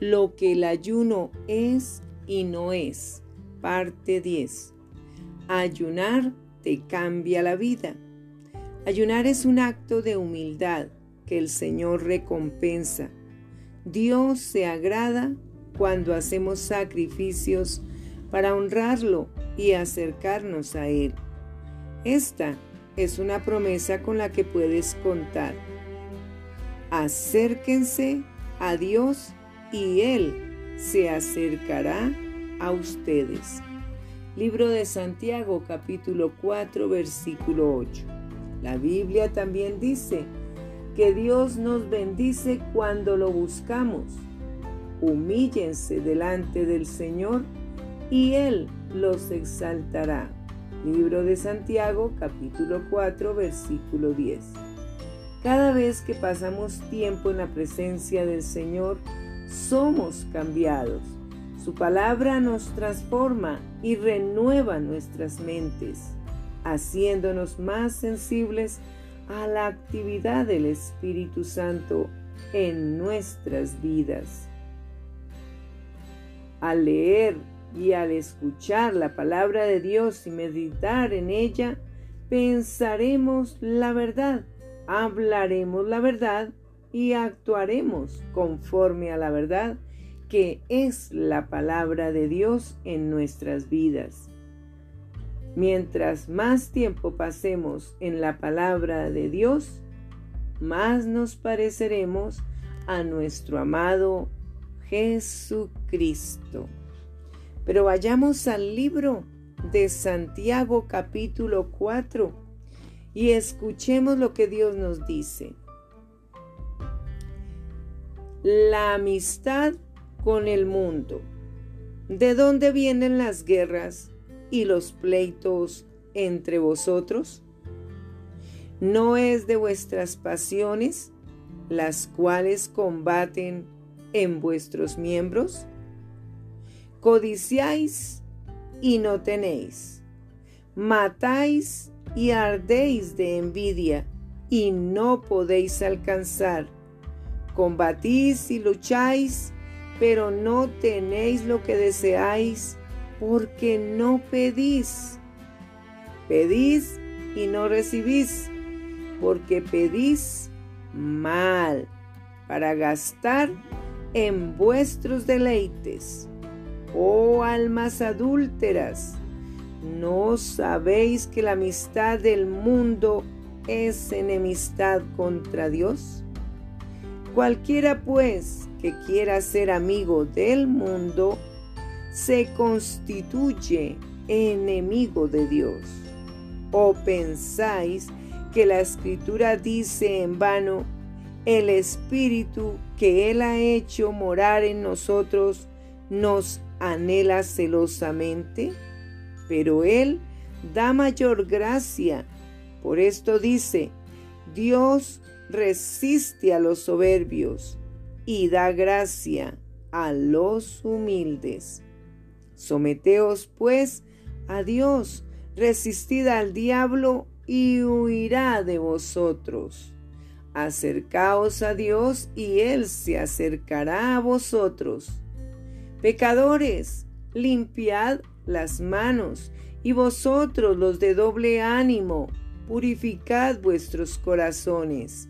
lo que el ayuno es y no es. Parte 10. Ayunar te cambia la vida. Ayunar es un acto de humildad que el Señor recompensa. Dios se agrada cuando hacemos sacrificios para honrarlo y acercarnos a Él. Esta es una promesa con la que puedes contar. Acérquense a Dios y Él se acercará a ustedes. Libro de Santiago capítulo 4 versículo 8. La Biblia también dice que Dios nos bendice cuando lo buscamos. Humíllense delante del Señor y Él los exaltará. Libro de Santiago capítulo 4 versículo 10. Cada vez que pasamos tiempo en la presencia del Señor, somos cambiados. Su palabra nos transforma y renueva nuestras mentes, haciéndonos más sensibles a la actividad del Espíritu Santo en nuestras vidas. Al leer y al escuchar la palabra de Dios y meditar en ella, pensaremos la verdad, hablaremos la verdad y actuaremos conforme a la verdad que es la palabra de Dios en nuestras vidas. Mientras más tiempo pasemos en la palabra de Dios, más nos pareceremos a nuestro amado Jesucristo. Pero vayamos al libro de Santiago capítulo 4 y escuchemos lo que Dios nos dice la amistad con el mundo. ¿De dónde vienen las guerras y los pleitos entre vosotros? ¿No es de vuestras pasiones las cuales combaten en vuestros miembros? Codiciáis y no tenéis. Matáis y ardéis de envidia y no podéis alcanzar Combatís y lucháis, pero no tenéis lo que deseáis, porque no pedís. Pedís y no recibís, porque pedís mal, para gastar en vuestros deleites. Oh almas adúlteras, ¿no sabéis que la amistad del mundo es enemistad contra Dios? Cualquiera pues que quiera ser amigo del mundo, se constituye enemigo de Dios. ¿O pensáis que la escritura dice en vano, el Espíritu que Él ha hecho morar en nosotros nos anhela celosamente? Pero Él da mayor gracia. Por esto dice, Dios resiste a los soberbios y da gracia a los humildes. Someteos pues a Dios, resistid al diablo y huirá de vosotros. Acercaos a Dios y Él se acercará a vosotros. Pecadores, limpiad las manos, y vosotros los de doble ánimo, purificad vuestros corazones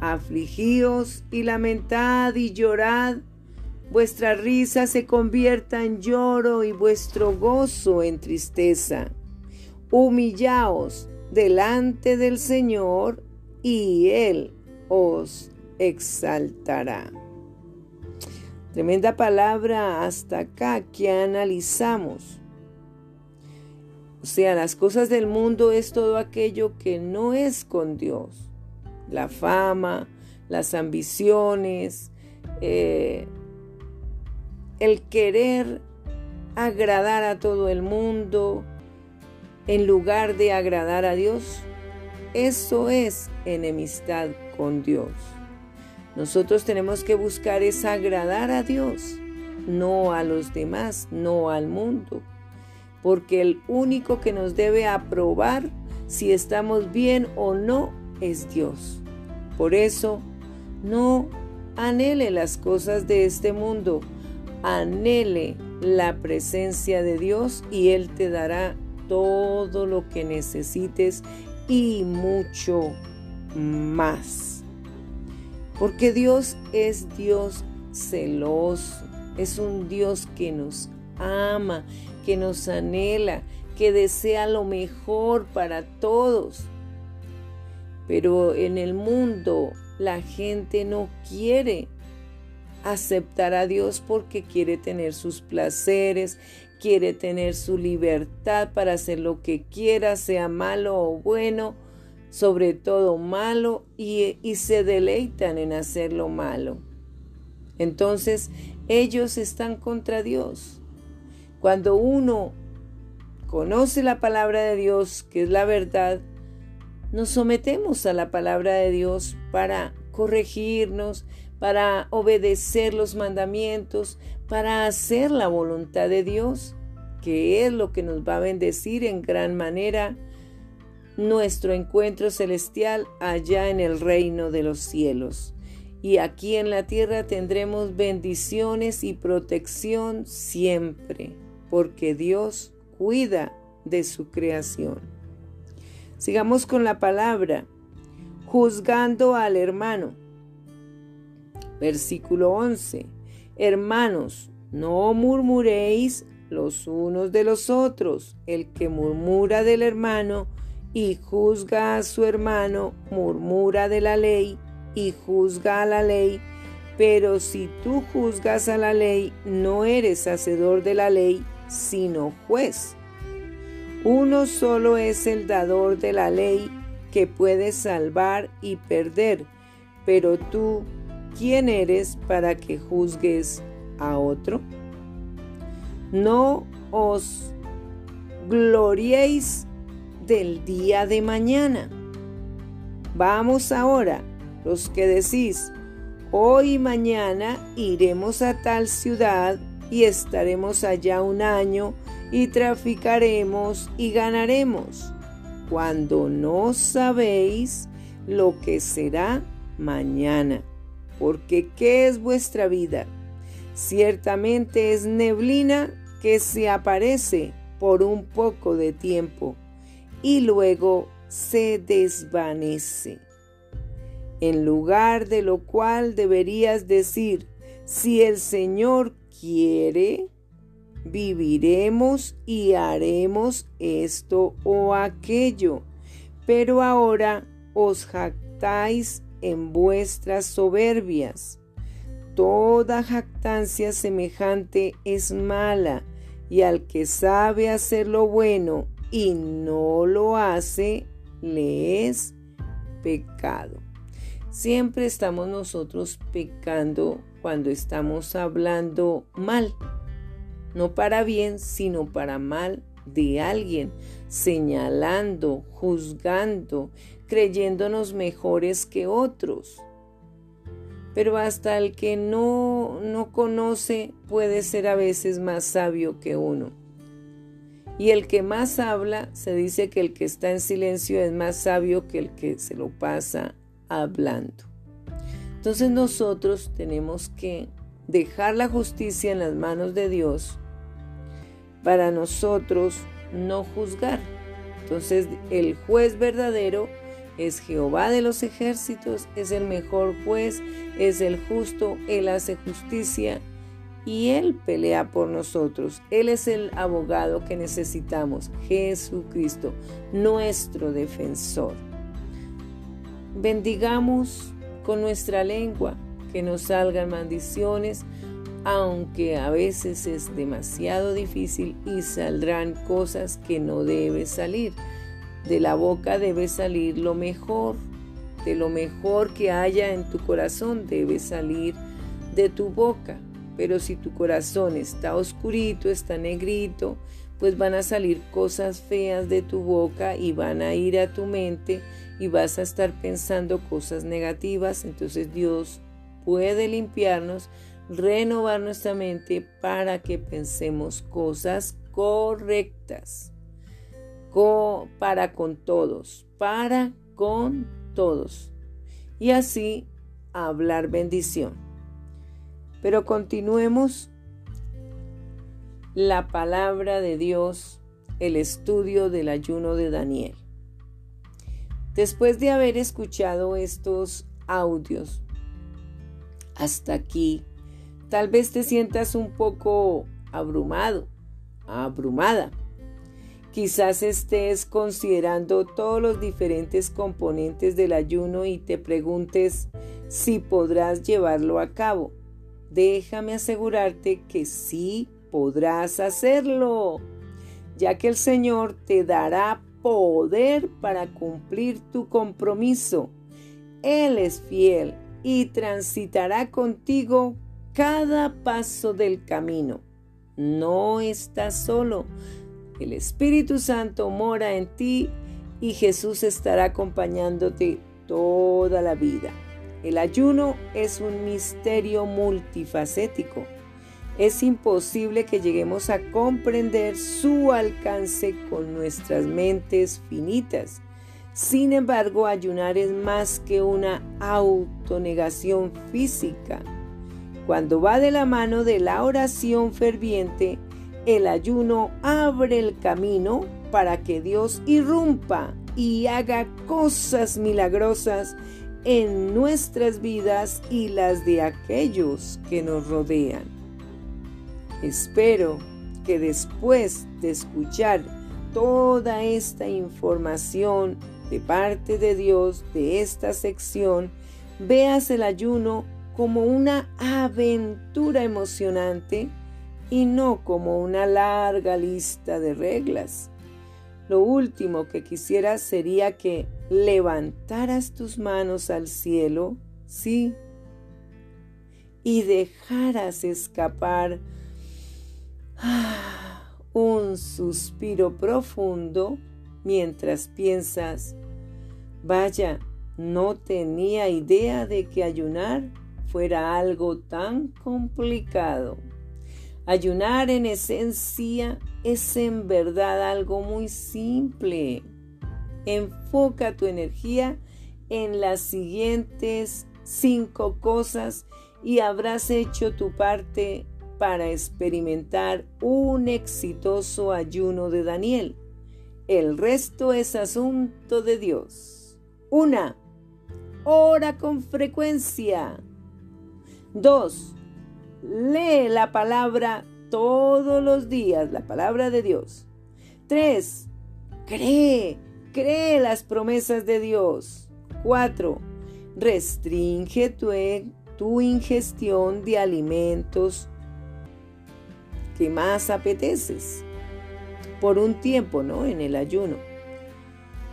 afligíos y lamentad y llorad, vuestra risa se convierta en lloro y vuestro gozo en tristeza. Humillaos delante del Señor y Él os exaltará. Tremenda palabra hasta acá que analizamos. O sea, las cosas del mundo es todo aquello que no es con Dios la fama, las ambiciones, eh, el querer agradar a todo el mundo en lugar de agradar a Dios. Eso es enemistad con Dios. Nosotros tenemos que buscar es agradar a Dios, no a los demás, no al mundo. Porque el único que nos debe aprobar si estamos bien o no es Dios. Por eso, no anhele las cosas de este mundo, anhele la presencia de Dios y Él te dará todo lo que necesites y mucho más. Porque Dios es Dios celoso, es un Dios que nos ama, que nos anhela, que desea lo mejor para todos. Pero en el mundo la gente no quiere aceptar a Dios porque quiere tener sus placeres, quiere tener su libertad para hacer lo que quiera, sea malo o bueno, sobre todo malo, y, y se deleitan en hacer lo malo. Entonces ellos están contra Dios. Cuando uno conoce la palabra de Dios, que es la verdad, nos sometemos a la palabra de Dios para corregirnos, para obedecer los mandamientos, para hacer la voluntad de Dios, que es lo que nos va a bendecir en gran manera nuestro encuentro celestial allá en el reino de los cielos. Y aquí en la tierra tendremos bendiciones y protección siempre, porque Dios cuida de su creación. Sigamos con la palabra, juzgando al hermano. Versículo 11. Hermanos, no murmuréis los unos de los otros. El que murmura del hermano y juzga a su hermano, murmura de la ley y juzga a la ley. Pero si tú juzgas a la ley, no eres hacedor de la ley, sino juez. Uno solo es el dador de la ley que puede salvar y perder, pero tú ¿quién eres para que juzgues a otro? No os gloriéis del día de mañana. Vamos ahora, los que decís, hoy y mañana iremos a tal ciudad y estaremos allá un año y traficaremos y ganaremos, cuando no sabéis lo que será mañana porque ¿qué es vuestra vida? Ciertamente es neblina que se aparece por un poco de tiempo y luego se desvanece. En lugar de lo cual deberías decir, si el Señor quiere, viviremos y haremos esto o aquello. Pero ahora os jactáis en vuestras soberbias. Toda jactancia semejante es mala, y al que sabe hacer lo bueno y no lo hace, le es pecado. Siempre estamos nosotros pecando cuando estamos hablando mal, no para bien, sino para mal de alguien, señalando, juzgando, creyéndonos mejores que otros. Pero hasta el que no, no conoce puede ser a veces más sabio que uno. Y el que más habla, se dice que el que está en silencio es más sabio que el que se lo pasa hablando. Entonces nosotros tenemos que dejar la justicia en las manos de Dios para nosotros no juzgar. Entonces el juez verdadero es Jehová de los ejércitos, es el mejor juez, es el justo, Él hace justicia y Él pelea por nosotros. Él es el abogado que necesitamos, Jesucristo, nuestro defensor. Bendigamos con nuestra lengua, que nos salgan maldiciones, aunque a veces es demasiado difícil y saldrán cosas que no debe salir. De la boca debe salir lo mejor, de lo mejor que haya en tu corazón debe salir de tu boca. Pero si tu corazón está oscurito, está negrito, pues van a salir cosas feas de tu boca y van a ir a tu mente y vas a estar pensando cosas negativas. Entonces Dios puede limpiarnos renovar nuestra mente para que pensemos cosas correctas. para con todos, para con todos. Y así hablar bendición. Pero continuemos la palabra de Dios, el estudio del ayuno de Daniel. Después de haber escuchado estos audios, hasta aquí, tal vez te sientas un poco abrumado, abrumada. Quizás estés considerando todos los diferentes componentes del ayuno y te preguntes si podrás llevarlo a cabo. Déjame asegurarte que sí podrás hacerlo, ya que el Señor te dará poder para cumplir tu compromiso. Él es fiel y transitará contigo cada paso del camino. No estás solo. El Espíritu Santo mora en ti y Jesús estará acompañándote toda la vida. El ayuno es un misterio multifacético. Es imposible que lleguemos a comprender su alcance con nuestras mentes finitas. Sin embargo, ayunar es más que una autonegación física. Cuando va de la mano de la oración ferviente, el ayuno abre el camino para que Dios irrumpa y haga cosas milagrosas en nuestras vidas y las de aquellos que nos rodean. Espero que después de escuchar toda esta información de parte de Dios de esta sección, veas el ayuno como una aventura emocionante y no como una larga lista de reglas. Lo último que quisiera sería que levantaras tus manos al cielo, sí, y dejaras escapar ah, un suspiro profundo mientras piensas, vaya, no tenía idea de que ayunar fuera algo tan complicado. Ayunar en esencia es en verdad algo muy simple. Enfoca tu energía en las siguientes cinco cosas y habrás hecho tu parte para experimentar un exitoso ayuno de Daniel. El resto es asunto de Dios. Una, Ora con frecuencia. Dos, Lee la palabra todos los días, la palabra de Dios. Tres, Cree Cree las promesas de Dios. 4. Restringe tu, tu, ingestión de alimentos que más apeteces por un tiempo, ¿no? En el ayuno.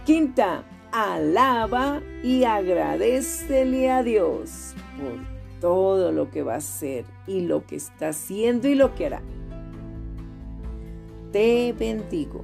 Quinta, alaba y agradecele a Dios por todo lo que va a hacer y lo que está haciendo y lo que hará. Te bendigo.